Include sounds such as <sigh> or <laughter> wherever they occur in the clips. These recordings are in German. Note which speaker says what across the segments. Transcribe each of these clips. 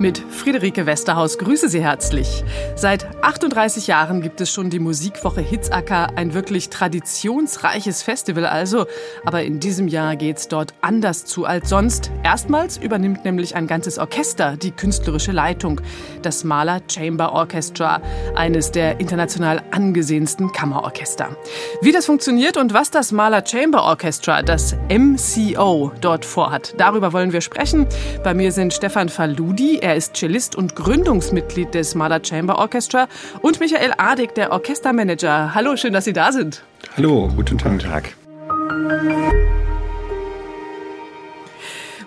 Speaker 1: Mit Friederike Westerhaus grüße Sie herzlich. Seit 38 Jahren gibt es schon die Musikwoche Hitzacker, ein wirklich traditionsreiches Festival also. Aber in diesem Jahr geht's dort anders zu als sonst. Erstmals übernimmt nämlich ein ganzes Orchester die künstlerische Leitung. Das Mahler Chamber Orchestra, eines der international angesehensten Kammerorchester. Wie das funktioniert und was das Mahler Chamber Orchestra, das MCO, dort vorhat, darüber wollen wir sprechen. Bei mir sind Stefan Faludi, er ist Cellist und Gründungsmitglied des Mahler Chamber Orchestra und Michael Adig, der Orchestermanager. Hallo, schön, dass Sie da sind.
Speaker 2: Hallo, guten Tag. Guten Tag.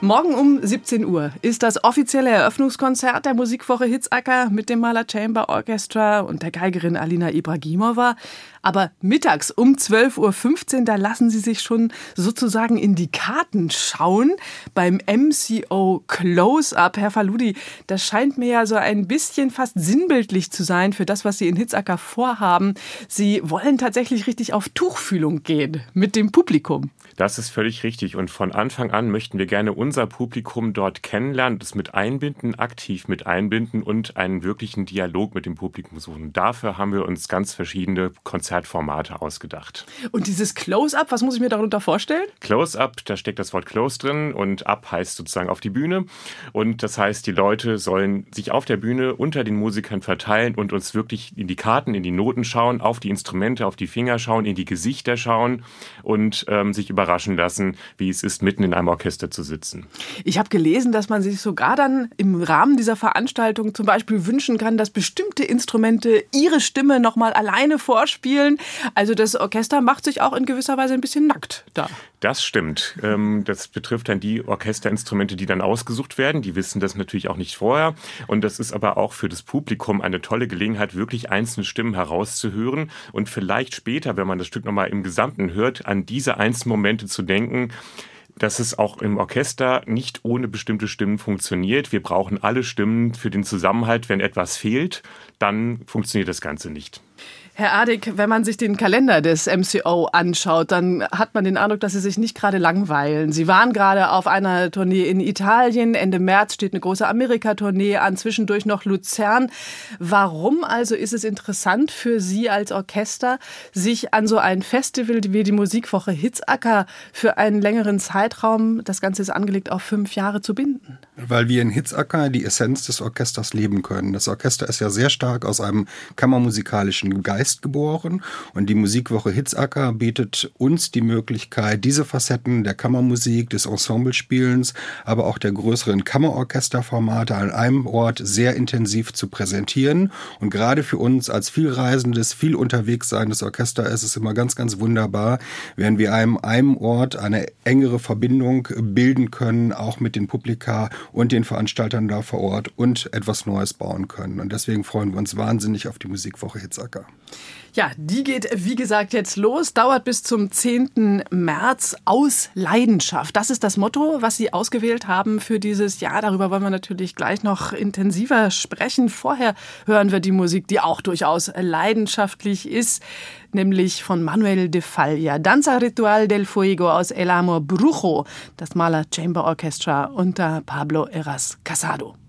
Speaker 1: Morgen um 17 Uhr ist das offizielle Eröffnungskonzert der Musikwoche Hitzacker mit dem Mahler Chamber Orchestra und der Geigerin Alina Ibragimova. Aber mittags um 12.15 Uhr, da lassen Sie sich schon sozusagen in die Karten schauen beim MCO Close-Up. Herr Faludi, das scheint mir ja so ein bisschen fast sinnbildlich zu sein für das, was Sie in Hitzacker vorhaben. Sie wollen tatsächlich richtig auf Tuchfühlung gehen mit dem Publikum.
Speaker 2: Das ist völlig richtig. Und von Anfang an möchten wir gerne unser Publikum dort kennenlernen, das mit einbinden, aktiv mit einbinden und einen wirklichen Dialog mit dem Publikum suchen. Dafür haben wir uns ganz verschiedene Konzepte Konzertformate ausgedacht.
Speaker 1: Und dieses Close-Up, was muss ich mir darunter vorstellen?
Speaker 2: Close-Up, da steckt das Wort Close drin und Up heißt sozusagen auf die Bühne. Und das heißt, die Leute sollen sich auf der Bühne unter den Musikern verteilen und uns wirklich in die Karten, in die Noten schauen, auf die Instrumente, auf die Finger schauen, in die Gesichter schauen und ähm, sich überraschen lassen, wie es ist, mitten in einem Orchester zu sitzen.
Speaker 1: Ich habe gelesen, dass man sich sogar dann im Rahmen dieser Veranstaltung zum Beispiel wünschen kann, dass bestimmte Instrumente ihre Stimme nochmal alleine vorspielen spielen. Also das Orchester macht sich auch in gewisser Weise ein bisschen nackt da.
Speaker 2: Das stimmt. Ähm, das betrifft dann die Orchesterinstrumente, die dann ausgesucht werden. Die wissen das natürlich auch nicht vorher. Und das ist aber auch für das Publikum eine tolle Gelegenheit, wirklich einzelne Stimmen herauszuhören und vielleicht später, wenn man das Stück nochmal im Gesamten hört, an diese einzelnen Momente zu denken, dass es auch im Orchester nicht ohne bestimmte Stimmen funktioniert. Wir brauchen alle Stimmen für den Zusammenhalt. Wenn etwas fehlt, dann funktioniert das Ganze nicht.
Speaker 1: Herr Adig, wenn man sich den Kalender des MCO anschaut, dann hat man den Eindruck, dass Sie sich nicht gerade langweilen. Sie waren gerade auf einer Tournee in Italien. Ende März steht eine große Amerika-Tournee an, zwischendurch noch Luzern. Warum also ist es interessant für Sie als Orchester, sich an so ein Festival wie die Musikwoche Hitzacker für einen längeren Zeitraum, das Ganze ist angelegt auf fünf Jahre, zu binden?
Speaker 3: Weil wir in Hitzacker die Essenz des Orchesters leben können. Das Orchester ist ja sehr stark aus einem kammermusikalischen Geist Geist geboren. Und die Musikwoche Hitzacker bietet uns die Möglichkeit, diese Facetten der Kammermusik, des Ensemblespielens, aber auch der größeren Kammerorchesterformate an einem Ort sehr intensiv zu präsentieren. Und gerade für uns als vielreisendes, viel unterwegs seiendes Orchester ist es immer ganz, ganz wunderbar, wenn wir einem einem Ort eine engere Verbindung bilden können, auch mit den Publika und den Veranstaltern da vor Ort und etwas Neues bauen können. Und deswegen freuen wir uns wahnsinnig auf die Musikwoche Hitzacker.
Speaker 1: Ja, die geht, wie gesagt, jetzt los, dauert bis zum 10. März aus Leidenschaft. Das ist das Motto, was Sie ausgewählt haben für dieses Jahr. Darüber wollen wir natürlich gleich noch intensiver sprechen. Vorher hören wir die Musik, die auch durchaus leidenschaftlich ist, nämlich von Manuel de Falla. Danza Ritual del Fuego aus El Amor Brujo, das Maler Chamber Orchestra unter Pablo Eras Casado.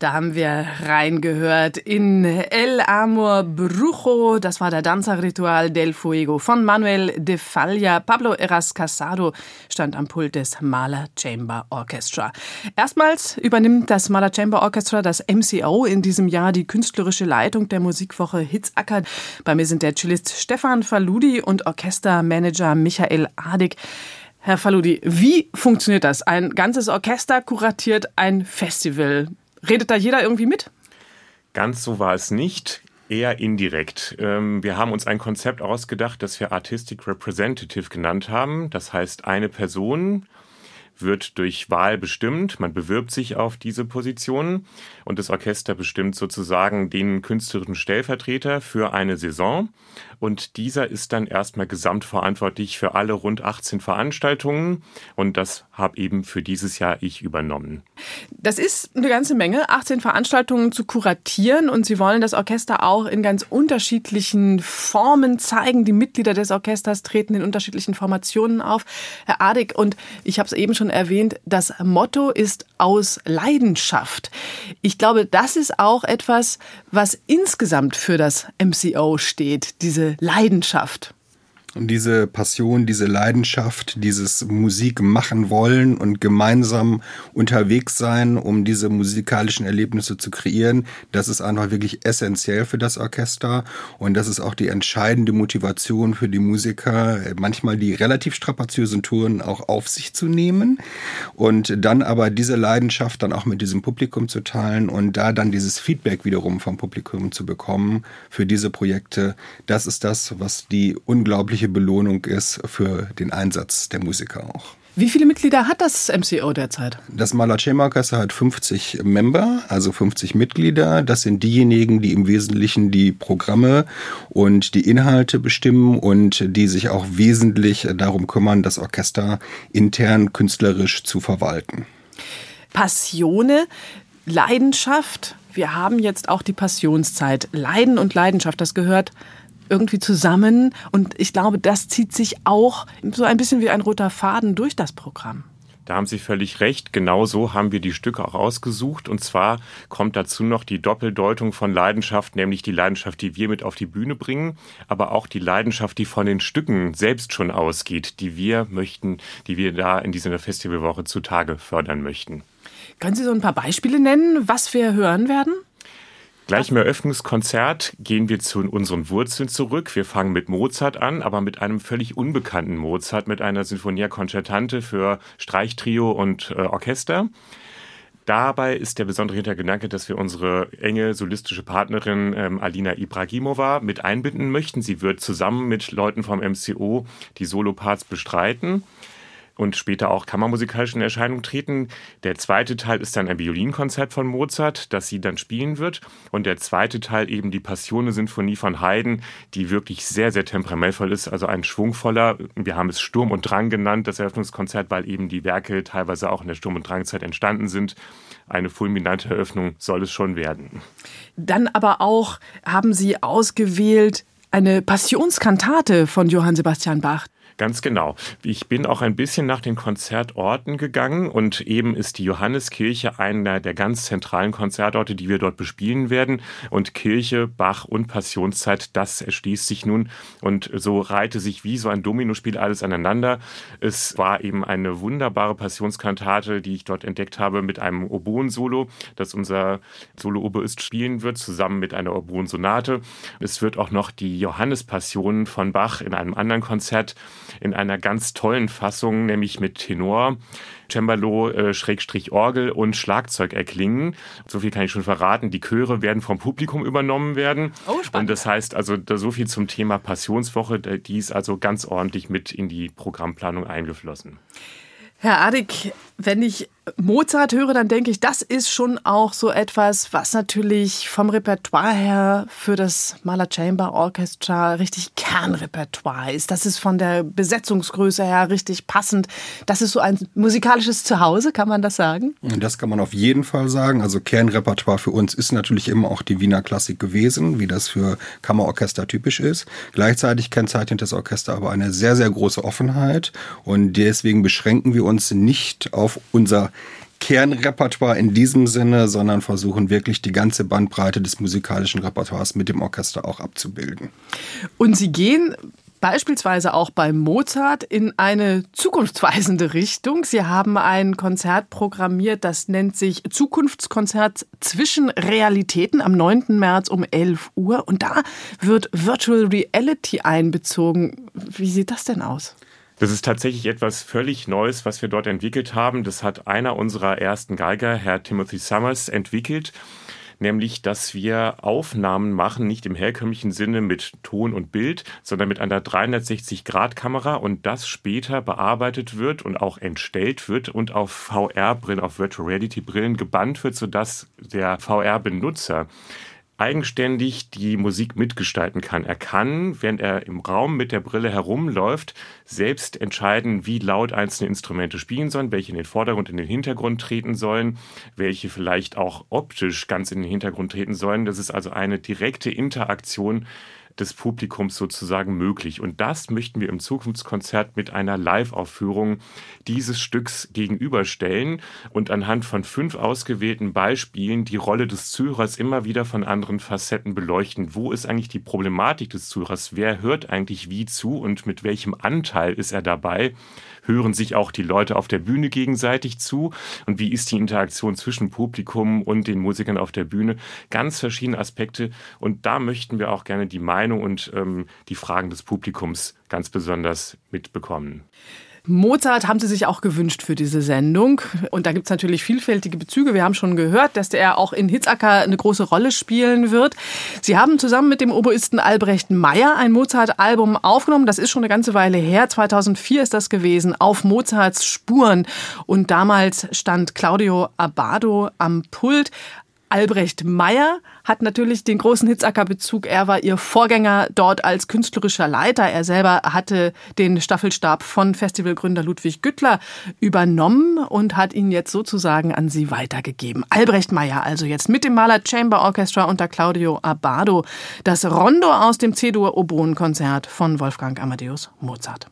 Speaker 1: Da haben wir reingehört in El Amor Brujo. Das war der Danza-Ritual del Fuego von Manuel de Falla. Pablo Eras Casado stand am Pult des Mahler Chamber Orchestra. Erstmals übernimmt das Mahler Chamber Orchestra, das MCO, in diesem Jahr die künstlerische Leitung der Musikwoche Hitzacker. Bei mir sind der Cellist Stefan Faludi und Orchestermanager Michael Adig. Herr Faludi, wie funktioniert das? Ein ganzes Orchester kuratiert ein Festival. Redet da jeder irgendwie mit?
Speaker 2: Ganz so war es nicht. Eher indirekt. Ähm, wir haben uns ein Konzept ausgedacht, das wir Artistic Representative genannt haben. Das heißt, eine Person wird durch Wahl bestimmt. Man bewirbt sich auf diese Position und das Orchester bestimmt sozusagen den künstlerischen Stellvertreter für eine Saison. Und dieser ist dann erstmal gesamtverantwortlich für alle rund 18 Veranstaltungen. Und das habe eben für dieses Jahr ich übernommen.
Speaker 1: Das ist eine ganze Menge, 18 Veranstaltungen zu kuratieren. Und Sie wollen das Orchester auch in ganz unterschiedlichen Formen zeigen. Die Mitglieder des Orchesters treten in unterschiedlichen Formationen auf. Herr Adig, und ich habe es eben schon erwähnt, das Motto ist aus Leidenschaft. Ich glaube, das ist auch etwas, was insgesamt für das MCO steht, diese Leidenschaft.
Speaker 3: Diese Passion, diese Leidenschaft, dieses Musik machen wollen und gemeinsam unterwegs sein, um diese musikalischen Erlebnisse zu kreieren, das ist einfach wirklich essentiell für das Orchester. Und das ist auch die entscheidende Motivation für die Musiker, manchmal die relativ strapaziösen Touren auch auf sich zu nehmen und dann aber diese Leidenschaft dann auch mit diesem Publikum zu teilen und da dann dieses Feedback wiederum vom Publikum zu bekommen für diese Projekte. Das ist das, was die unglaubliche unglaubliche Belohnung ist für den Einsatz der Musiker auch.
Speaker 1: Wie viele Mitglieder hat das MCO derzeit?
Speaker 3: Das Malacema Orchester hat 50 Member, also 50 Mitglieder. Das sind diejenigen, die im Wesentlichen die Programme und die Inhalte bestimmen und die sich auch wesentlich darum kümmern, das Orchester intern künstlerisch zu verwalten.
Speaker 1: Passione, Leidenschaft. Wir haben jetzt auch die Passionszeit. Leiden und Leidenschaft, das gehört irgendwie zusammen. Und ich glaube, das zieht sich auch so ein bisschen wie ein roter Faden durch das Programm.
Speaker 2: Da haben Sie völlig recht. Genau so haben wir die Stücke auch ausgesucht. Und zwar kommt dazu noch die Doppeldeutung von Leidenschaft, nämlich die Leidenschaft, die wir mit auf die Bühne bringen, aber auch die Leidenschaft, die von den Stücken selbst schon ausgeht, die wir möchten, die wir da in dieser Festivalwoche zutage fördern möchten.
Speaker 1: Können Sie so ein paar Beispiele nennen, was wir hören werden?
Speaker 2: Gleich im Eröffnungskonzert gehen wir zu unseren Wurzeln zurück. Wir fangen mit Mozart an, aber mit einem völlig unbekannten Mozart, mit einer Sinfonia Concertante für Streichtrio und äh, Orchester. Dabei ist der besondere Hintergedanke, dass wir unsere enge solistische Partnerin ähm, Alina Ibragimova mit einbinden möchten. Sie wird zusammen mit Leuten vom MCO die Soloparts bestreiten und später auch kammermusikalisch in Erscheinung treten. Der zweite Teil ist dann ein Violinkonzert von Mozart, das sie dann spielen wird. Und der zweite Teil eben die Passione-Sinfonie von Haydn, die wirklich sehr, sehr temperamentvoll ist, also ein schwungvoller, wir haben es Sturm und Drang genannt, das Eröffnungskonzert, weil eben die Werke teilweise auch in der Sturm- und Drangzeit entstanden sind. Eine fulminante Eröffnung soll es schon werden.
Speaker 1: Dann aber auch haben Sie ausgewählt eine Passionskantate von Johann Sebastian Bach.
Speaker 2: Ganz genau. Ich bin auch ein bisschen nach den Konzertorten gegangen und eben ist die Johanneskirche einer der ganz zentralen Konzertorte, die wir dort bespielen werden. Und Kirche, Bach und Passionszeit, das erschließt sich nun und so reihte sich wie so ein Dominospiel alles aneinander. Es war eben eine wunderbare Passionskantate, die ich dort entdeckt habe mit einem Oboen-Solo, das unser Solo-Oboist spielen wird, zusammen mit einer Oboen-Sonate. Es wird auch noch die Johannespassion von Bach in einem anderen Konzert in einer ganz tollen Fassung, nämlich mit Tenor, Cembalo, äh, Schrägstrich Orgel und Schlagzeug erklingen. So viel kann ich schon verraten. Die Chöre werden vom Publikum übernommen werden. Oh, spannend. Und das heißt also da so viel zum Thema Passionswoche. Die ist also ganz ordentlich mit in die Programmplanung eingeflossen.
Speaker 1: Herr Adig, wenn ich Mozart höre, dann denke ich, das ist schon auch so etwas, was natürlich vom Repertoire her für das Mahler Chamber Orchestra richtig Kernrepertoire ist. Das ist von der Besetzungsgröße her richtig passend. Das ist so ein musikalisches Zuhause, kann man das sagen?
Speaker 3: Das kann man auf jeden Fall sagen. Also Kernrepertoire für uns ist natürlich immer auch die Wiener Klassik gewesen, wie das für Kammerorchester typisch ist. Gleichzeitig kennzeichnet das Orchester aber eine sehr, sehr große Offenheit und deswegen beschränken wir uns nicht auf unser Kernrepertoire in diesem Sinne, sondern versuchen wirklich die ganze Bandbreite des musikalischen Repertoires mit dem Orchester auch abzubilden.
Speaker 1: Und Sie gehen beispielsweise auch bei Mozart in eine zukunftsweisende Richtung. Sie haben ein Konzert programmiert, das nennt sich Zukunftskonzert zwischen Realitäten am 9. März um 11 Uhr. Und da wird Virtual Reality einbezogen. Wie sieht das denn aus?
Speaker 2: Das ist tatsächlich etwas völlig Neues, was wir dort entwickelt haben. Das hat einer unserer ersten Geiger, Herr Timothy Summers, entwickelt nämlich dass wir Aufnahmen machen, nicht im herkömmlichen Sinne mit Ton und Bild, sondern mit einer 360-Grad-Kamera und das später bearbeitet wird und auch entstellt wird und auf VR-Brillen, auf Virtual Reality-Brillen gebannt wird, sodass der VR-Benutzer eigenständig die Musik mitgestalten kann. Er kann, während er im Raum mit der Brille herumläuft, selbst entscheiden, wie laut einzelne Instrumente spielen sollen, welche in den Vordergrund, in den Hintergrund treten sollen, welche vielleicht auch optisch ganz in den Hintergrund treten sollen. Das ist also eine direkte Interaktion des Publikums sozusagen möglich. Und das möchten wir im Zukunftskonzert mit einer Live-Aufführung dieses Stücks gegenüberstellen und anhand von fünf ausgewählten Beispielen die Rolle des Zuhörers immer wieder von anderen Facetten beleuchten. Wo ist eigentlich die Problematik des Zuhörers? Wer hört eigentlich wie zu und mit welchem Anteil ist er dabei? Hören sich auch die Leute auf der Bühne gegenseitig zu und wie ist die Interaktion zwischen Publikum und den Musikern auf der Bühne. Ganz verschiedene Aspekte und da möchten wir auch gerne die Meinung und ähm, die Fragen des Publikums ganz besonders mitbekommen.
Speaker 1: Mozart haben Sie sich auch gewünscht für diese Sendung. Und da gibt es natürlich vielfältige Bezüge. Wir haben schon gehört, dass er auch in Hitzacker eine große Rolle spielen wird. Sie haben zusammen mit dem Oboisten Albrecht Meyer ein Mozart-Album aufgenommen. Das ist schon eine ganze Weile her. 2004 ist das gewesen. Auf Mozarts Spuren. Und damals stand Claudio Abbado am Pult. Albrecht Meyer hat natürlich den großen Hitzacker-Bezug. Er war ihr Vorgänger dort als künstlerischer Leiter. Er selber hatte den Staffelstab von Festivalgründer Ludwig Güttler übernommen und hat ihn jetzt sozusagen an sie weitergegeben. Albrecht Meyer also jetzt mit dem Maler Chamber Orchestra unter Claudio Abbado. Das Rondo aus dem C-Dur-Oboen-Konzert von Wolfgang Amadeus Mozart.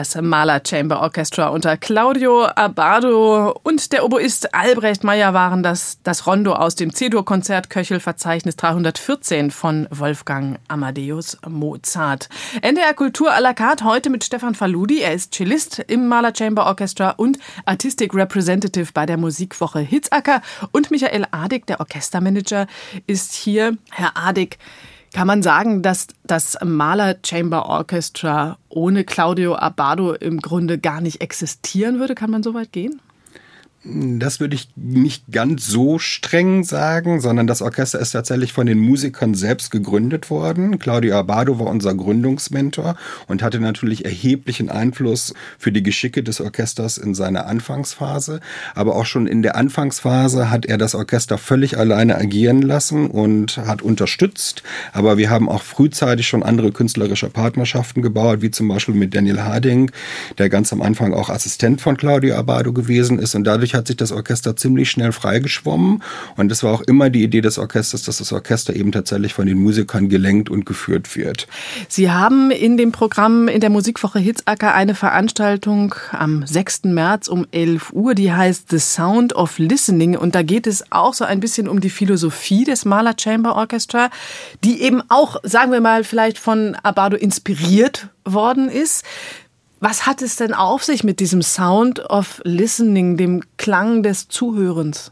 Speaker 1: Das Mahler Chamber Orchestra unter Claudio Abbado und der Oboist Albrecht Meyer waren das, das Rondo aus dem C-Dur-Konzert Köchelverzeichnis 314 von Wolfgang Amadeus Mozart. NDR Kultur à la carte heute mit Stefan Faludi. Er ist Cellist im Mahler Chamber Orchestra und Artistic Representative bei der Musikwoche Hitzacker. Und Michael Adig, der Orchestermanager, ist hier. Herr Adig, kann man sagen, dass das Mahler Chamber Orchestra ohne Claudio Abbado im Grunde gar nicht existieren würde? Kann man so weit gehen?
Speaker 3: Das würde ich nicht ganz so streng sagen, sondern das Orchester ist tatsächlich von den Musikern selbst gegründet worden. Claudio Abado war unser Gründungsmentor und hatte natürlich erheblichen Einfluss für die Geschicke des Orchesters in seiner Anfangsphase. Aber auch schon in der Anfangsphase hat er das Orchester völlig alleine agieren lassen und hat unterstützt. Aber wir haben auch frühzeitig schon andere künstlerische Partnerschaften gebaut, wie zum Beispiel mit Daniel Harding, der ganz am Anfang auch Assistent von Claudio Abado gewesen ist und dadurch dadurch hat sich das Orchester ziemlich schnell freigeschwommen. Und das war auch immer die Idee des Orchesters, dass das Orchester eben tatsächlich von den Musikern gelenkt und geführt wird.
Speaker 1: Sie haben in dem Programm in der Musikwoche Hitzacker eine Veranstaltung am 6. März um 11 Uhr, die heißt The Sound of Listening. Und da geht es auch so ein bisschen um die Philosophie des Mahler Chamber Orchestra, die eben auch, sagen wir mal, vielleicht von Abado inspiriert worden ist. Was hat es denn auf sich mit diesem Sound of Listening, dem Klang des Zuhörens?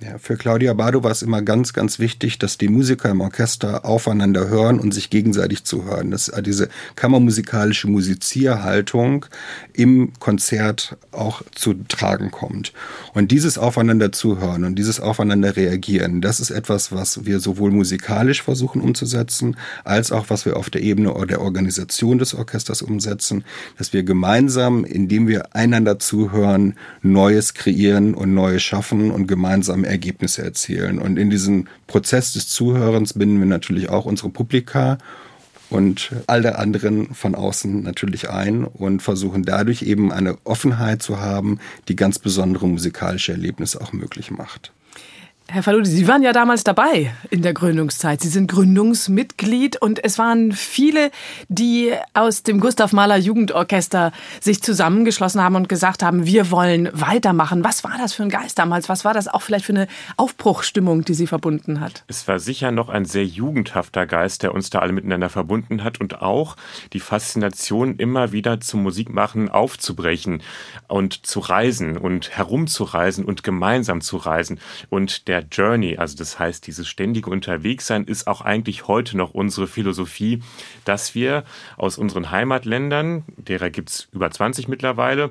Speaker 3: Ja, für Claudia Bado war es immer ganz, ganz wichtig, dass die Musiker im Orchester aufeinander hören und sich gegenseitig zuhören. Dass diese kammermusikalische Musizierhaltung im Konzert auch zu tragen kommt. Und dieses Aufeinander zuhören und dieses Aufeinander reagieren, das ist etwas, was wir sowohl musikalisch versuchen umzusetzen, als auch was wir auf der Ebene der Organisation des Orchesters umsetzen, dass wir gemeinsam, indem wir einander zuhören, Neues kreieren und Neues schaffen und gemeinsam Ergebnisse erzielen. Und in diesen Prozess des Zuhörens binden wir natürlich auch unsere Publika und all der anderen von außen natürlich ein und versuchen dadurch eben eine Offenheit zu haben, die ganz besondere musikalische Erlebnisse auch möglich macht.
Speaker 1: Herr Faludi, Sie waren ja damals dabei in der Gründungszeit. Sie sind Gründungsmitglied und es waren viele, die aus dem Gustav Mahler Jugendorchester sich zusammengeschlossen haben und gesagt haben, wir wollen weitermachen. Was war das für ein Geist damals? Was war das auch vielleicht für eine Aufbruchstimmung, die Sie verbunden hat?
Speaker 2: Es war sicher noch ein sehr jugendhafter Geist, der uns da alle miteinander verbunden hat und auch die Faszination, immer wieder zum Musikmachen aufzubrechen und zu reisen und herumzureisen und gemeinsam zu reisen. Und der der Journey, also das heißt, dieses ständige Unterwegssein ist auch eigentlich heute noch unsere Philosophie, dass wir aus unseren Heimatländern, derer gibt es über 20 mittlerweile,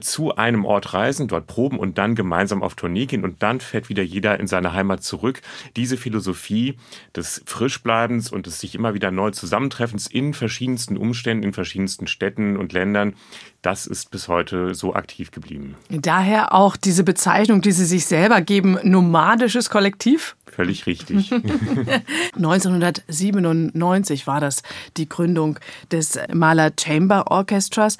Speaker 2: zu einem Ort reisen, dort proben und dann gemeinsam auf Tournee gehen und dann fährt wieder jeder in seine Heimat zurück. Diese Philosophie des Frischbleibens und des sich immer wieder neu Zusammentreffens in verschiedensten Umständen, in verschiedensten Städten und Ländern, das ist bis heute so aktiv geblieben.
Speaker 1: Daher auch diese Bezeichnung, die Sie sich selber geben, nomadisches Kollektiv?
Speaker 2: Völlig richtig. <laughs> <laughs>
Speaker 1: 1997 war das die Gründung des Mahler Chamber Orchestras.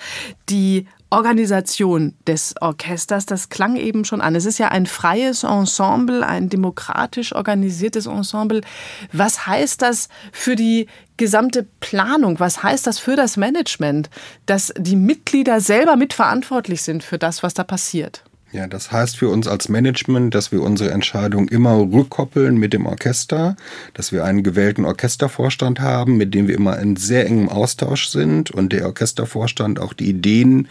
Speaker 1: Die Organisation des Orchesters, das klang eben schon an. Es ist ja ein freies Ensemble, ein demokratisch organisiertes Ensemble. Was heißt das für die gesamte Planung? Was heißt das für das Management, dass die Mitglieder selber mitverantwortlich sind für das, was da passiert?
Speaker 3: Ja, das heißt für uns als Management, dass wir unsere Entscheidung immer rückkoppeln mit dem Orchester, dass wir einen gewählten Orchestervorstand haben, mit dem wir immer in sehr engem Austausch sind und der Orchestervorstand auch die Ideen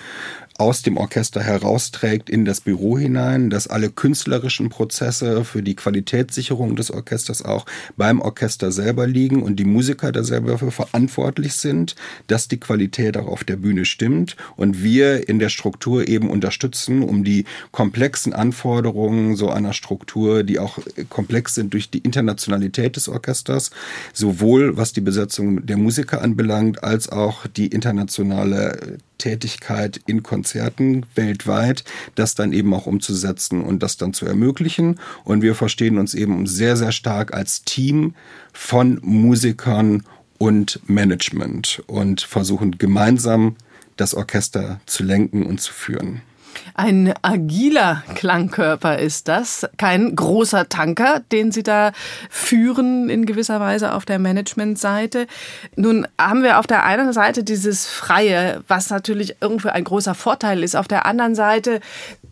Speaker 3: aus dem Orchester herausträgt in das Büro hinein, dass alle künstlerischen Prozesse für die Qualitätssicherung des Orchesters auch beim Orchester selber liegen und die Musiker da selber dafür verantwortlich sind, dass die Qualität auch auf der Bühne stimmt und wir in der Struktur eben unterstützen, um die komplexen Anforderungen so einer Struktur, die auch komplex sind durch die Internationalität des Orchesters, sowohl was die Besetzung der Musiker anbelangt, als auch die internationale Tätigkeit in Konzerten weltweit, das dann eben auch umzusetzen und das dann zu ermöglichen. Und wir verstehen uns eben sehr, sehr stark als Team von Musikern und Management und versuchen gemeinsam das Orchester zu lenken und zu führen.
Speaker 1: Ein agiler Klangkörper ist das, kein großer Tanker, den Sie da führen in gewisser Weise auf der Managementseite. Nun haben wir auf der einen Seite dieses Freie, was natürlich irgendwo ein großer Vorteil ist. Auf der anderen Seite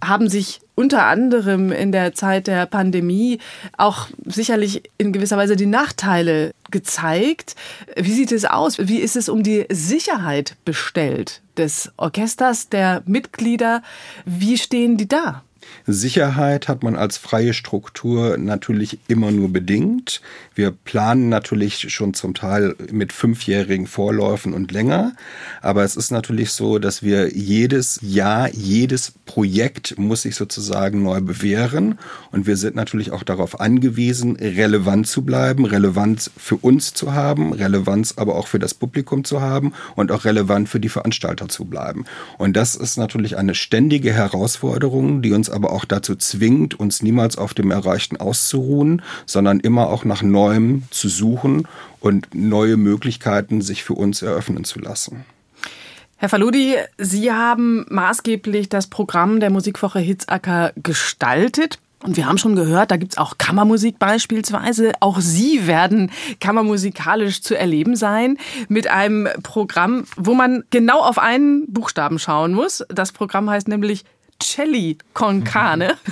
Speaker 1: haben sich unter anderem in der Zeit der Pandemie auch sicherlich in gewisser Weise die Nachteile gezeigt. Wie sieht es aus? Wie ist es um die Sicherheit bestellt des Orchesters, der Mitglieder? Wie stehen die da?
Speaker 3: Sicherheit hat man als freie Struktur natürlich immer nur bedingt. Wir planen natürlich schon zum Teil mit fünfjährigen Vorläufen und länger. Aber es ist natürlich so, dass wir jedes Jahr, jedes Projekt muss sich sozusagen neu bewähren. Und wir sind natürlich auch darauf angewiesen, relevant zu bleiben, Relevanz für uns zu haben, Relevanz aber auch für das Publikum zu haben und auch relevant für die Veranstalter zu bleiben. Und das ist natürlich eine ständige Herausforderung, die uns aber auch dazu zwingt, uns niemals auf dem Erreichten auszuruhen, sondern immer auch nach Neuem zu suchen und neue Möglichkeiten sich für uns eröffnen zu lassen.
Speaker 1: Herr Faludi, Sie haben maßgeblich das Programm der Musikwoche Hitzacker gestaltet. Und wir haben schon gehört, da gibt's auch Kammermusik beispielsweise. Auch Sie werden kammermusikalisch zu erleben sein mit einem Programm, wo man genau auf einen Buchstaben schauen muss. Das Programm heißt nämlich Celli con Cane. <laughs>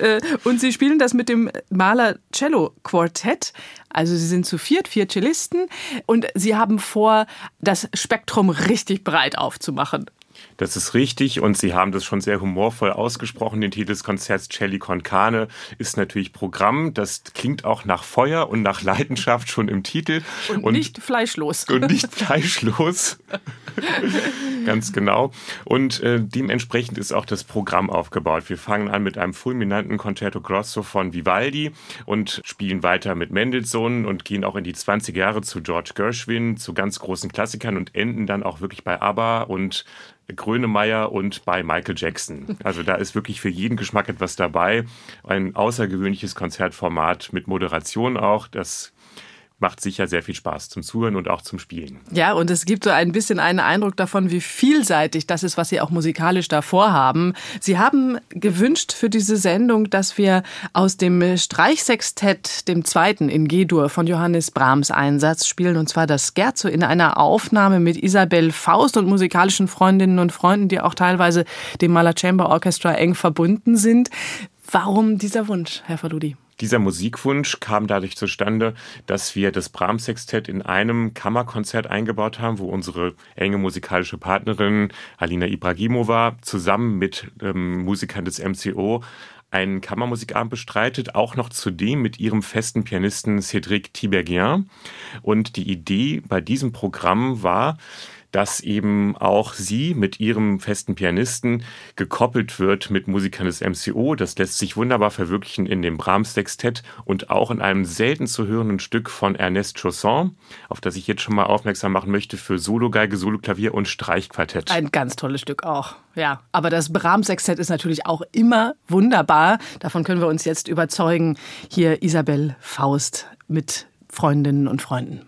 Speaker 1: Äh, und sie spielen das mit dem Maler Cello Quartett. Also sie sind zu viert, vier Cellisten. Und sie haben vor, das Spektrum richtig breit aufzumachen.
Speaker 2: Das ist richtig und Sie haben das schon sehr humorvoll ausgesprochen. Den Titel des Konzerts Celli con Cane ist natürlich Programm. Das klingt auch nach Feuer und nach Leidenschaft schon im Titel.
Speaker 1: Und, und nicht fleischlos.
Speaker 2: Und nicht fleischlos. <laughs> Ganz genau. Und äh, dementsprechend ist auch das Programm aufgebaut. Wir fangen an mit einem fulminanten Concerto Grosso von Vivaldi und spielen weiter mit Mendelssohn und gehen auch in die 20 Jahre zu George Gershwin, zu ganz großen Klassikern und enden dann auch wirklich bei ABBA und Grönemeyer und bei Michael Jackson. Also da ist wirklich für jeden Geschmack etwas dabei. Ein außergewöhnliches Konzertformat mit Moderation auch. Das macht sicher sehr viel Spaß zum Zuhören und auch zum Spielen.
Speaker 1: Ja, und es gibt so ein bisschen einen Eindruck davon, wie vielseitig das ist, was Sie auch musikalisch davor haben. Sie haben gewünscht für diese Sendung, dass wir aus dem Streichsextett, dem zweiten in G-Dur von Johannes Brahms Einsatz spielen, und zwar das Scherzo in einer Aufnahme mit Isabel Faust und musikalischen Freundinnen und Freunden, die auch teilweise dem Mahler Chamber Orchestra eng verbunden sind. Warum dieser Wunsch, Herr Faludi?
Speaker 2: Dieser Musikwunsch kam dadurch zustande, dass wir das Brahms-Sextett in einem Kammerkonzert eingebaut haben, wo unsere enge musikalische Partnerin Alina Ibragimova zusammen mit ähm, Musikern des MCO einen Kammermusikabend bestreitet, auch noch zudem mit ihrem festen Pianisten Cédric Tiberghien. Und die Idee bei diesem Programm war, dass eben auch sie mit ihrem festen Pianisten gekoppelt wird mit Musikern des MCO. Das lässt sich wunderbar verwirklichen in dem Brahms-Sextett und auch in einem selten zu hörenden Stück von Ernest Chausson, auf das ich jetzt schon mal aufmerksam machen möchte für Solo-Geige, Solo-Klavier und Streichquartett.
Speaker 1: Ein ganz tolles Stück auch, ja. Aber das Brahms-Sextett ist natürlich auch immer wunderbar. Davon können wir uns jetzt überzeugen. Hier Isabel Faust mit Freundinnen und Freunden.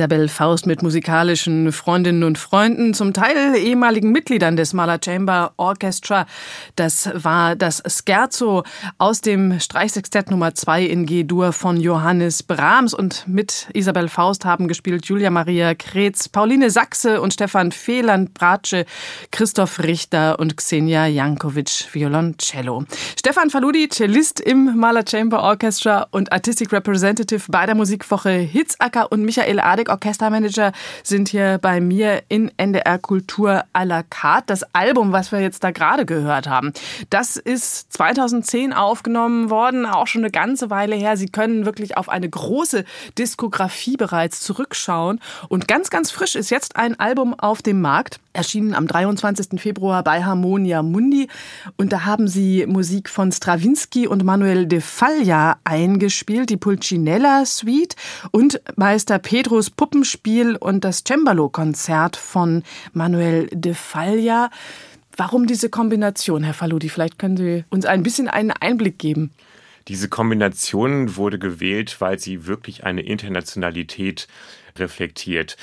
Speaker 1: Isabel Faust mit musikalischen Freundinnen und Freunden, zum Teil ehemaligen Mitgliedern des Mahler Chamber Orchestra. Das war das Scherzo aus dem Streichsextett Nummer 2 in G-Dur von Johannes Brahms und mit Isabel Faust haben gespielt Julia Maria Kretz, Pauline Sachse und Stefan Fehland Bratsche, Christoph Richter und Xenia Jankovic Violoncello. Stefan Faludi, Cellist im Mahler Chamber Orchestra und Artistic Representative bei der Musikwoche Hitzacker und Michael Adek Orchestermanager sind hier bei mir in NDR Kultur à la carte. Das Album, was wir jetzt da gerade gehört haben, das ist 2010 aufgenommen worden, auch schon eine ganze Weile her. Sie können wirklich auf eine große Diskografie bereits zurückschauen. Und ganz, ganz frisch ist jetzt ein Album auf dem Markt, erschienen am 23. Februar bei Harmonia Mundi. Und da haben sie Musik von Stravinsky und Manuel de Falla eingespielt, die Pulcinella Suite und Meister Pedros Puppenspiel und das Cembalo-Konzert von Manuel de Falla. Warum diese Kombination, Herr Faludi? Vielleicht können Sie uns ein bisschen einen Einblick geben.
Speaker 2: Diese Kombination wurde gewählt, weil sie wirklich eine Internationalität reflektiert.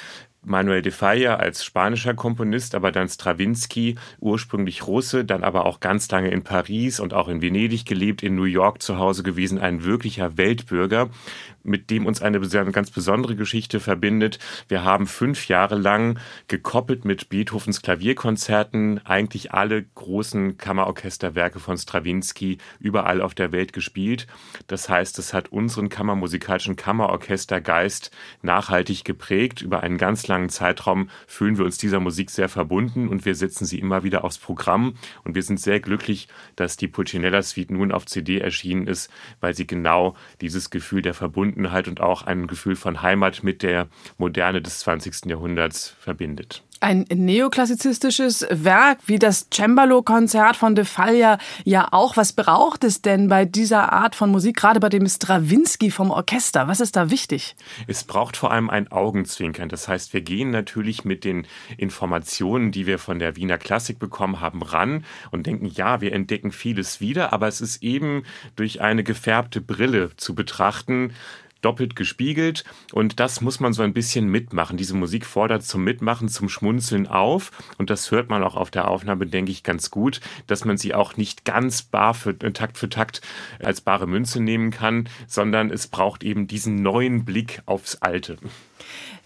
Speaker 2: Manuel de Falla als spanischer Komponist, aber dann Stravinsky, ursprünglich Russe, dann aber auch ganz lange in Paris und auch in Venedig gelebt, in New York zu Hause gewesen, ein wirklicher Weltbürger, mit dem uns eine ganz besondere Geschichte verbindet. Wir haben fünf Jahre lang gekoppelt mit Beethovens Klavierkonzerten eigentlich alle großen Kammerorchesterwerke von Stravinsky überall auf der Welt gespielt. Das heißt, es hat unseren kammermusikalischen Kammerorchestergeist nachhaltig geprägt über einen ganz langen Zeitraum fühlen wir uns dieser Musik sehr verbunden und wir setzen sie immer wieder aufs Programm. Und wir sind sehr glücklich, dass die Pulcinella Suite nun auf CD erschienen ist, weil sie genau dieses Gefühl der Verbundenheit und auch ein Gefühl von Heimat mit der Moderne des 20. Jahrhunderts verbindet.
Speaker 1: Ein neoklassizistisches Werk wie das Cembalo-Konzert von De Falla ja auch. Was braucht es denn bei dieser Art von Musik, gerade bei dem Strawinski vom Orchester? Was ist da wichtig?
Speaker 2: Es braucht vor allem ein Augenzwinkern. Das heißt, wir gehen natürlich mit den Informationen, die wir von der Wiener Klassik bekommen haben, ran und denken, ja, wir entdecken vieles wieder, aber es ist eben durch eine gefärbte Brille zu betrachten, doppelt gespiegelt und das muss man so ein bisschen mitmachen. Diese Musik fordert zum Mitmachen, zum Schmunzeln auf und das hört man auch auf der Aufnahme, denke ich, ganz gut, dass man sie auch nicht ganz bar für äh, Takt für Takt als bare Münze nehmen kann, sondern es braucht eben diesen neuen Blick aufs Alte.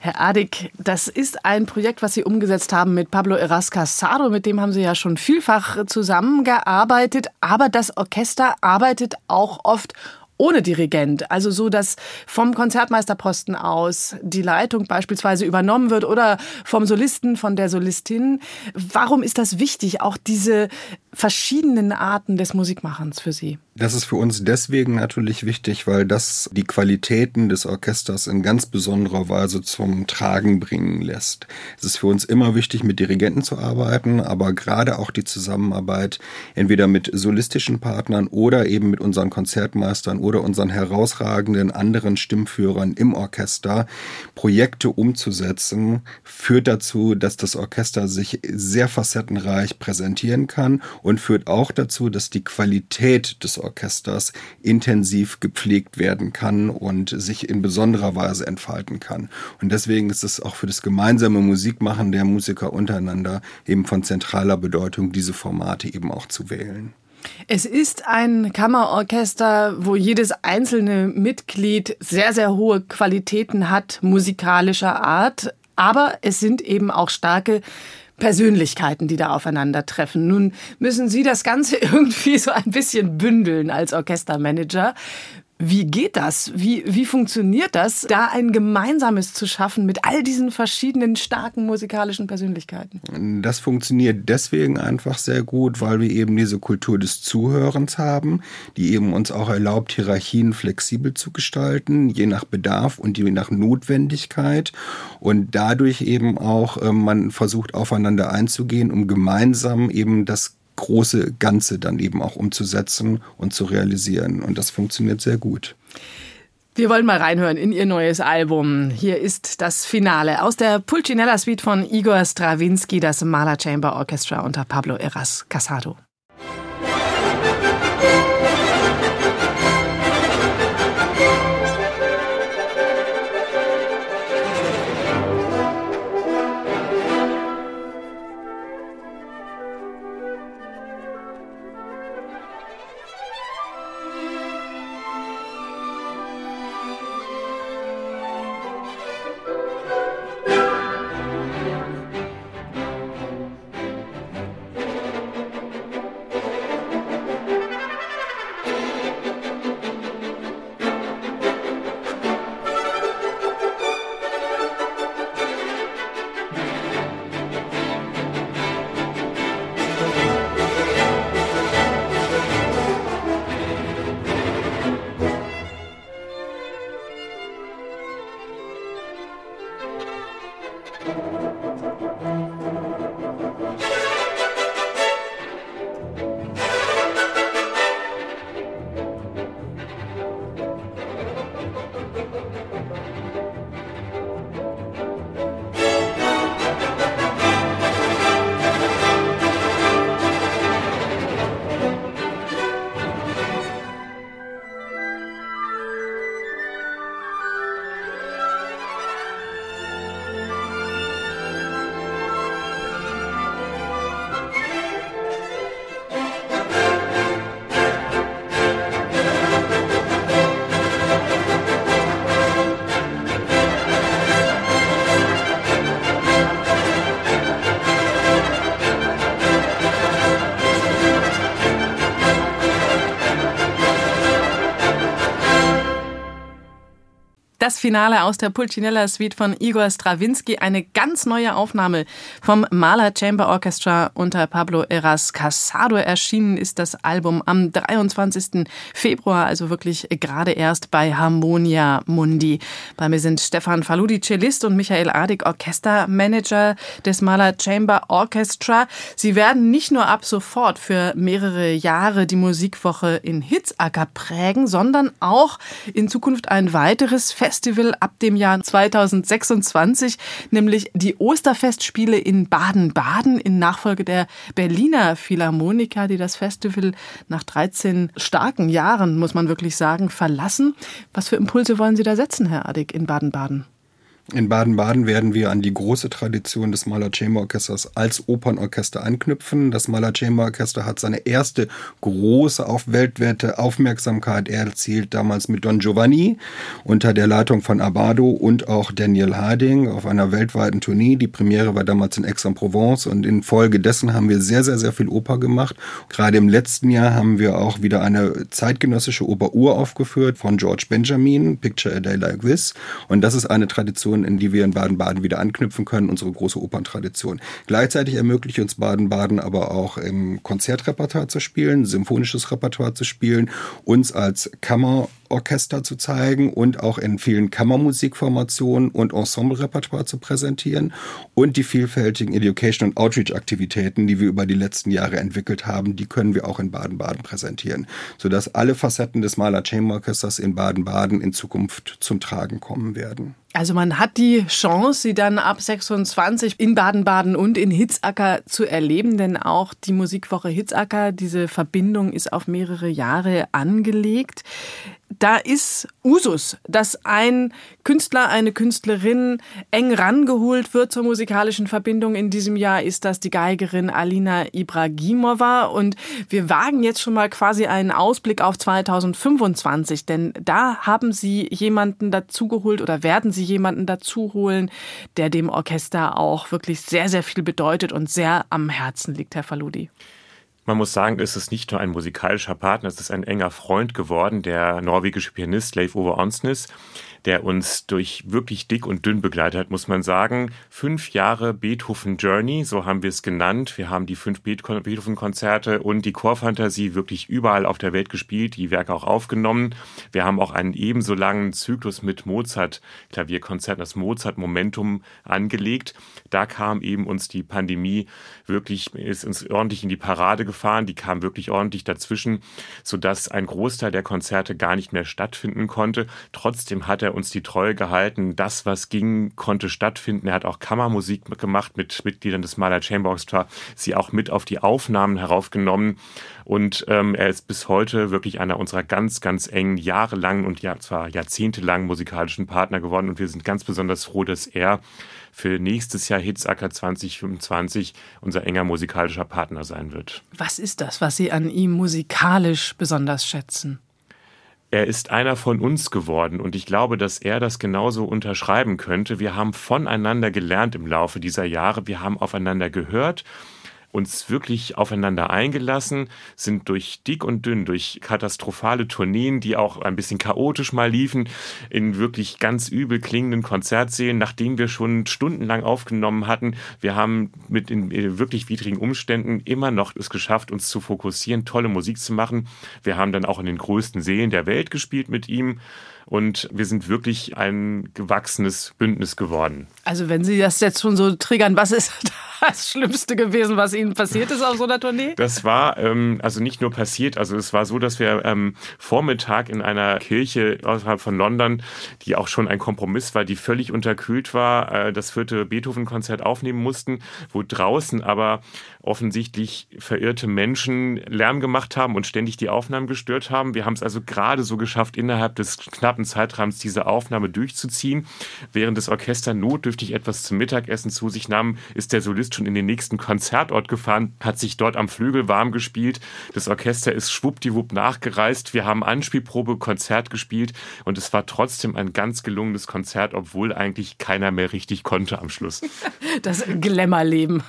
Speaker 1: Herr Adig, das ist ein Projekt, was Sie umgesetzt haben mit Pablo Eras Casado. Mit dem haben Sie ja schon vielfach zusammengearbeitet. Aber das Orchester arbeitet auch oft ohne Dirigent. Also so, dass vom Konzertmeisterposten aus die Leitung beispielsweise übernommen wird oder vom Solisten, von der Solistin. Warum ist das wichtig, auch diese verschiedenen Arten des Musikmachens für Sie?
Speaker 3: Das ist für uns deswegen natürlich wichtig, weil das die Qualitäten des Orchesters in ganz besonderer Weise zum Tragen bringen lässt. Es ist für uns immer wichtig, mit Dirigenten zu arbeiten, aber gerade auch die Zusammenarbeit entweder mit solistischen Partnern oder eben mit unseren Konzertmeistern oder unseren herausragenden anderen Stimmführern im Orchester, Projekte umzusetzen, führt dazu, dass das Orchester sich sehr facettenreich präsentieren kann und führt auch dazu, dass die Qualität des Orchesters intensiv gepflegt werden kann und sich in besonderer Weise entfalten kann. Und deswegen ist es auch für das gemeinsame Musikmachen der Musiker untereinander eben von zentraler Bedeutung, diese Formate eben auch zu wählen.
Speaker 1: Es ist ein Kammerorchester, wo jedes einzelne Mitglied sehr, sehr hohe Qualitäten hat, musikalischer Art. Aber es sind eben auch starke Persönlichkeiten, die da aufeinandertreffen. Nun müssen Sie das Ganze <laughs> irgendwie so ein bisschen bündeln als Orchestermanager. Wie geht das? Wie, wie funktioniert das, da ein gemeinsames zu schaffen mit all diesen verschiedenen starken musikalischen Persönlichkeiten?
Speaker 3: Das funktioniert deswegen einfach sehr gut, weil wir eben diese Kultur des Zuhörens haben, die eben uns auch erlaubt, Hierarchien flexibel zu gestalten, je nach Bedarf und je nach Notwendigkeit. Und dadurch eben auch äh, man versucht aufeinander einzugehen, um gemeinsam eben das große Ganze dann eben auch umzusetzen und zu realisieren. Und das funktioniert sehr gut.
Speaker 1: Wir wollen mal reinhören in Ihr neues Album. Hier ist das Finale aus der Pulcinella Suite von Igor Strawinski, das Mahler Chamber Orchestra unter Pablo Eras Casado. Finale aus der Pulcinella Suite von Igor Strawinski, eine ganz neue Aufnahme vom Mahler Chamber Orchestra unter Pablo Eras Casado. Erschienen ist das Album am 23. Februar, also wirklich gerade erst bei Harmonia Mundi. Bei mir sind Stefan Faludi, Cellist und Michael Adig, Orchestermanager des Mahler Chamber Orchestra. Sie werden nicht nur ab sofort für mehrere Jahre die Musikwoche in Hitzacker prägen, sondern auch in Zukunft ein weiteres Fest Festival ab dem Jahr 2026, nämlich die Osterfestspiele in Baden-Baden in Nachfolge der Berliner Philharmoniker, die das Festival nach 13 starken Jahren, muss man wirklich sagen, verlassen. Was für Impulse wollen Sie da setzen, Herr Adig, in Baden-Baden?
Speaker 3: In Baden-Baden werden wir an die große Tradition des Mahler Chamber Orchesters als Opernorchester anknüpfen. Das Mahler Chamber Orchester hat seine erste große auf weltweite Aufmerksamkeit erzielt damals mit Don Giovanni unter der Leitung von Abado und auch Daniel Harding auf einer weltweiten Tournee. Die Premiere war damals in Aix-en-Provence und infolgedessen haben wir sehr, sehr, sehr viel Oper gemacht. Gerade im letzten Jahr haben wir auch wieder eine zeitgenössische Oper Ur aufgeführt von George Benjamin, Picture a Day Like This. Und das ist eine Tradition, Tradition, in die wir in Baden-Baden wieder anknüpfen können, unsere große Operntradition. Gleichzeitig ermöglicht uns Baden-Baden aber auch im Konzertrepertoire zu spielen, symphonisches Repertoire zu spielen, uns als Kammer Orchester zu zeigen und auch in vielen Kammermusikformationen und Ensemblerepertoire zu präsentieren und die vielfältigen Education- und Outreach-Aktivitäten, die wir über die letzten Jahre entwickelt haben, die können wir auch in Baden-Baden präsentieren, sodass alle Facetten des Maler Chamber Orchesters in Baden-Baden in Zukunft zum Tragen kommen werden.
Speaker 1: Also man hat die Chance, sie dann ab 26 in Baden-Baden und in Hitzacker zu erleben, denn auch die Musikwoche Hitzacker, diese Verbindung ist auf mehrere Jahre angelegt da ist Usus, dass ein Künstler, eine Künstlerin eng rangeholt wird zur musikalischen Verbindung. In diesem Jahr ist das die Geigerin Alina Ibragimova. Und wir wagen jetzt schon mal quasi einen Ausblick auf 2025, denn da haben Sie jemanden dazugeholt oder werden Sie jemanden dazuholen, der dem Orchester auch wirklich sehr, sehr viel bedeutet und sehr am Herzen liegt, Herr Faludi.
Speaker 2: Man muss sagen, es ist nicht nur ein musikalischer Partner, es ist ein enger Freund geworden, der norwegische Pianist Leif Ove Onsnes der uns durch wirklich dick und dünn begleitet hat, muss man sagen. Fünf Jahre Beethoven Journey, so haben wir es genannt. Wir haben die fünf Beethoven-Konzerte und die Chorfantasie wirklich überall auf der Welt gespielt, die Werke auch aufgenommen. Wir haben auch einen ebenso langen Zyklus mit Mozart-Klavierkonzerten, das Mozart-Momentum angelegt. Da kam eben uns die Pandemie wirklich, ist uns ordentlich in die Parade gefahren. Die kam wirklich ordentlich dazwischen, sodass ein Großteil der Konzerte gar nicht mehr stattfinden konnte. Trotzdem hat er uns die Treue gehalten. Das, was ging, konnte stattfinden. Er hat auch Kammermusik gemacht mit Mitgliedern des Mahler Chamber Orchestra, sie auch mit auf die Aufnahmen heraufgenommen. Und ähm, er ist bis heute wirklich einer unserer ganz, ganz engen, jahrelangen und ja, zwar jahrzehntelangen musikalischen Partner geworden. Und wir sind ganz besonders froh, dass er für nächstes Jahr Hitzacker 2025 unser enger musikalischer Partner sein wird.
Speaker 1: Was ist das, was Sie an ihm musikalisch besonders schätzen?
Speaker 2: Er ist einer von uns geworden und ich glaube, dass er das genauso unterschreiben könnte. Wir haben voneinander gelernt im Laufe dieser Jahre, wir haben aufeinander gehört uns wirklich aufeinander eingelassen, sind durch dick und dünn, durch katastrophale Tourneen, die auch ein bisschen chaotisch mal liefen, in wirklich ganz übel klingenden Konzertsälen, nachdem wir schon stundenlang aufgenommen hatten. Wir haben mit in äh, wirklich widrigen Umständen immer noch es geschafft, uns zu fokussieren, tolle Musik zu machen. Wir haben dann auch in den größten Seelen der Welt gespielt mit ihm. Und wir sind wirklich ein gewachsenes Bündnis geworden.
Speaker 1: Also wenn Sie das jetzt schon so triggern, was ist <laughs> das Schlimmste gewesen, was Ihnen passiert ist auf so einer Tournee?
Speaker 2: Das war ähm, also nicht nur passiert, also es war so, dass wir ähm, Vormittag in einer Kirche außerhalb von London, die auch schon ein Kompromiss war, die völlig unterkühlt war, äh, das vierte Beethoven-Konzert aufnehmen mussten, wo draußen aber offensichtlich verirrte Menschen Lärm gemacht haben und ständig die Aufnahmen gestört haben. Wir haben es also gerade so geschafft, innerhalb des knappen Zeitrahmens diese Aufnahme durchzuziehen. Während das Orchester notdürftig etwas zum Mittagessen zu sich nahm, ist der Solist schon in den nächsten Konzertort gefahren, hat sich dort am Flügel warm gespielt. Das Orchester ist schwuppdiwupp nachgereist. Wir haben Anspielprobe, Konzert gespielt und es war trotzdem ein ganz gelungenes Konzert, obwohl eigentlich keiner mehr richtig konnte am Schluss. <laughs>
Speaker 1: Das Glamour-Leben.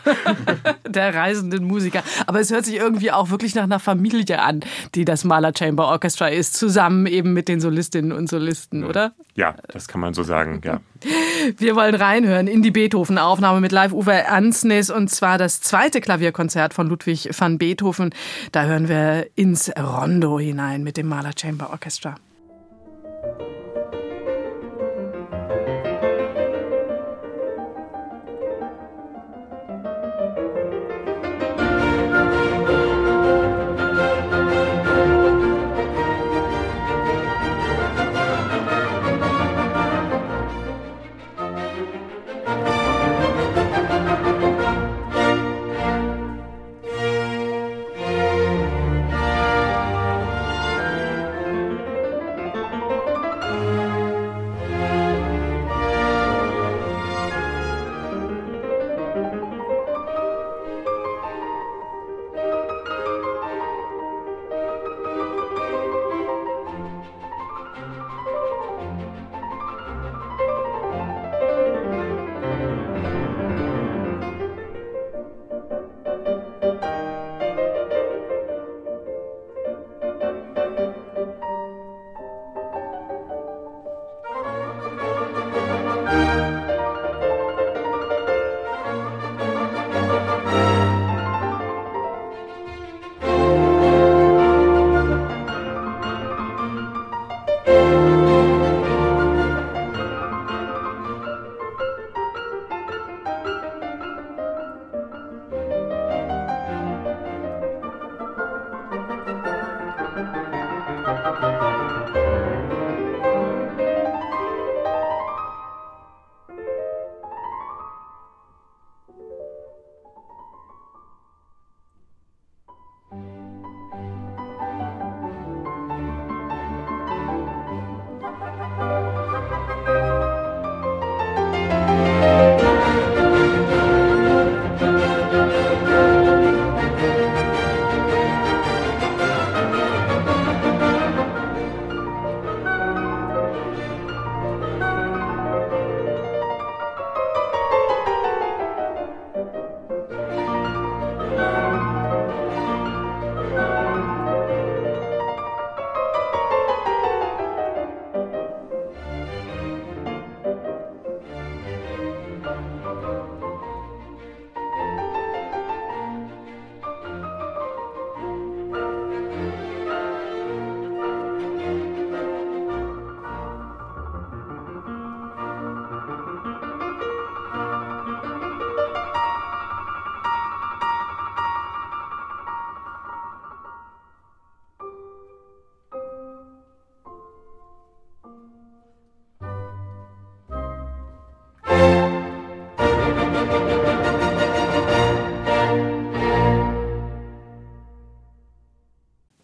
Speaker 1: <laughs> der reisenden Musiker. Aber es hört sich irgendwie auch wirklich nach einer Familie an, die das Mahler Chamber Orchestra ist, zusammen eben mit den Solistinnen und Solisten, oder?
Speaker 2: Ja, das kann man so sagen, ja. <laughs>
Speaker 1: Wir wollen reinhören in die Beethoven-Aufnahme mit Live-Uwe Ansnes und zwar das zweite Klavierkonzert von Ludwig van Beethoven. Da hören wir ins Rondo hinein mit dem Mahler Chamber Orchestra.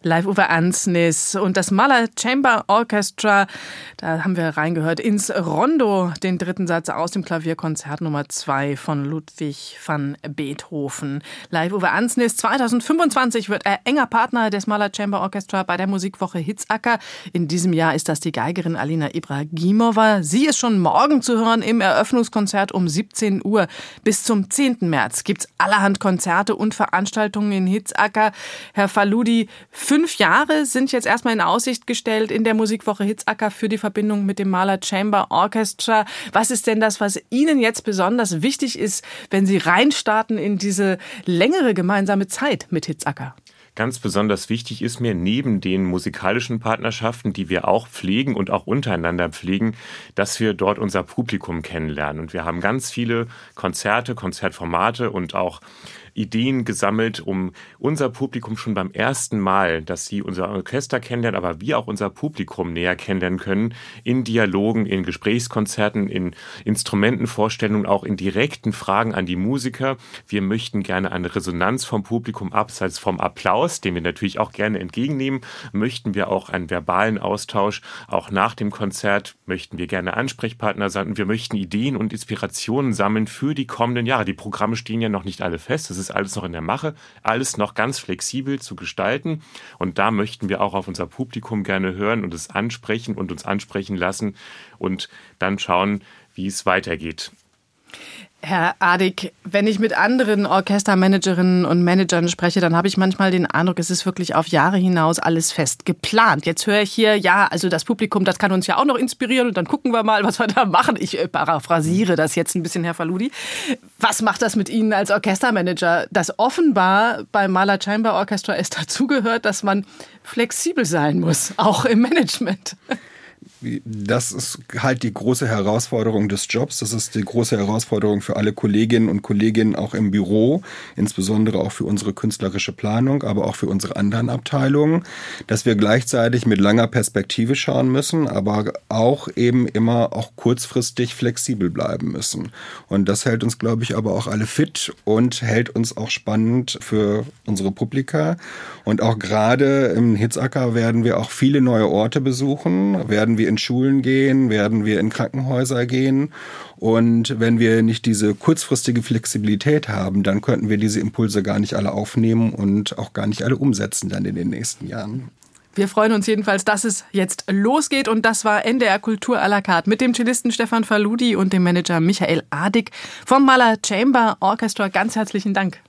Speaker 1: Live Uwe Ansnis und das Mahler Chamber Orchestra. Da haben wir reingehört ins Rondo, den dritten Satz aus dem Klavierkonzert Nummer 2 von Ludwig van Beethoven. Live Uwe Ansnis 2025 wird er enger Partner des Mahler Chamber Orchestra bei der Musikwoche Hitzacker. In diesem Jahr ist das die Geigerin Alina Ibragimova. Sie ist schon morgen zu hören im Eröffnungskonzert um 17 Uhr. Bis zum 10. März gibt's allerhand Konzerte und Veranstaltungen in Hitzacker. Herr Faludi, Fünf Jahre sind jetzt erstmal in Aussicht gestellt in der Musikwoche Hitzacker für die Verbindung mit dem Maler Chamber Orchestra. Was ist denn das, was Ihnen jetzt besonders wichtig ist, wenn Sie reinstarten in diese längere gemeinsame Zeit mit Hitzacker?
Speaker 2: Ganz besonders wichtig ist mir neben den musikalischen Partnerschaften, die wir auch pflegen und auch untereinander pflegen, dass wir dort unser Publikum kennenlernen. Und wir haben ganz viele Konzerte, Konzertformate und auch Ideen gesammelt, um unser Publikum schon beim ersten Mal, dass sie unser Orchester kennenlernen, aber wir auch unser Publikum näher kennenlernen können, in Dialogen, in Gesprächskonzerten, in Instrumentenvorstellungen, auch in direkten Fragen an die Musiker. Wir möchten gerne eine Resonanz vom Publikum abseits vom Applaus, den wir natürlich auch gerne entgegennehmen, möchten wir auch einen verbalen Austausch. Auch nach dem Konzert möchten wir gerne Ansprechpartner sein. Wir möchten Ideen und Inspirationen sammeln für die kommenden Jahre. Die Programme stehen ja noch nicht alle fest. Das ist alles noch in der Mache, alles noch ganz flexibel zu gestalten. Und da möchten wir auch auf unser Publikum gerne hören und es ansprechen und uns ansprechen lassen und dann schauen, wie es weitergeht.
Speaker 1: Herr Adig, wenn ich mit anderen Orchestermanagerinnen und Managern spreche, dann habe ich manchmal den Eindruck, es ist wirklich auf Jahre hinaus alles fest geplant. Jetzt höre ich hier, ja, also das Publikum, das kann uns ja auch noch inspirieren und dann gucken wir mal, was wir da machen. Ich äh, paraphrasiere das jetzt ein bisschen, Herr Faludi. Was macht das mit Ihnen als Orchestermanager, dass offenbar beim Mahler Chamber Orchestra es dazugehört, dass man flexibel sein muss, auch im Management?
Speaker 3: Das ist halt die große Herausforderung des Jobs. Das ist die große Herausforderung für alle Kolleginnen und Kollegen auch im Büro, insbesondere auch für unsere künstlerische Planung, aber auch für unsere anderen Abteilungen, dass wir gleichzeitig mit langer Perspektive schauen müssen, aber auch eben immer auch kurzfristig flexibel bleiben müssen. Und das hält uns, glaube ich, aber auch alle fit und hält uns auch spannend für unsere Publika. Und auch gerade im Hitzacker werden wir auch viele neue Orte besuchen, werden wir in Schulen gehen, werden wir in Krankenhäuser gehen. Und wenn wir nicht diese kurzfristige Flexibilität haben, dann könnten wir diese Impulse gar nicht alle aufnehmen und auch gar nicht alle umsetzen dann in den nächsten Jahren.
Speaker 1: Wir freuen uns jedenfalls, dass es jetzt losgeht. Und das war NDR Kultur à la carte mit dem Cellisten Stefan Faludi und dem Manager Michael Adig vom Maler Chamber Orchestra. Ganz herzlichen Dank.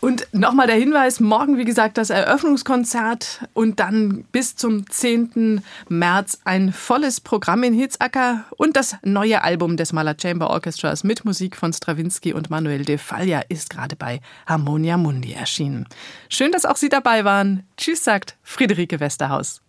Speaker 1: Und nochmal der Hinweis, morgen, wie gesagt, das Eröffnungskonzert und dann bis zum 10. März ein volles Programm in Hitzacker und das neue Album des Maler Chamber Orchestras mit Musik von Stravinsky und Manuel de Falla ist gerade bei Harmonia Mundi erschienen. Schön, dass auch Sie dabei waren. Tschüss, sagt Friederike Westerhaus.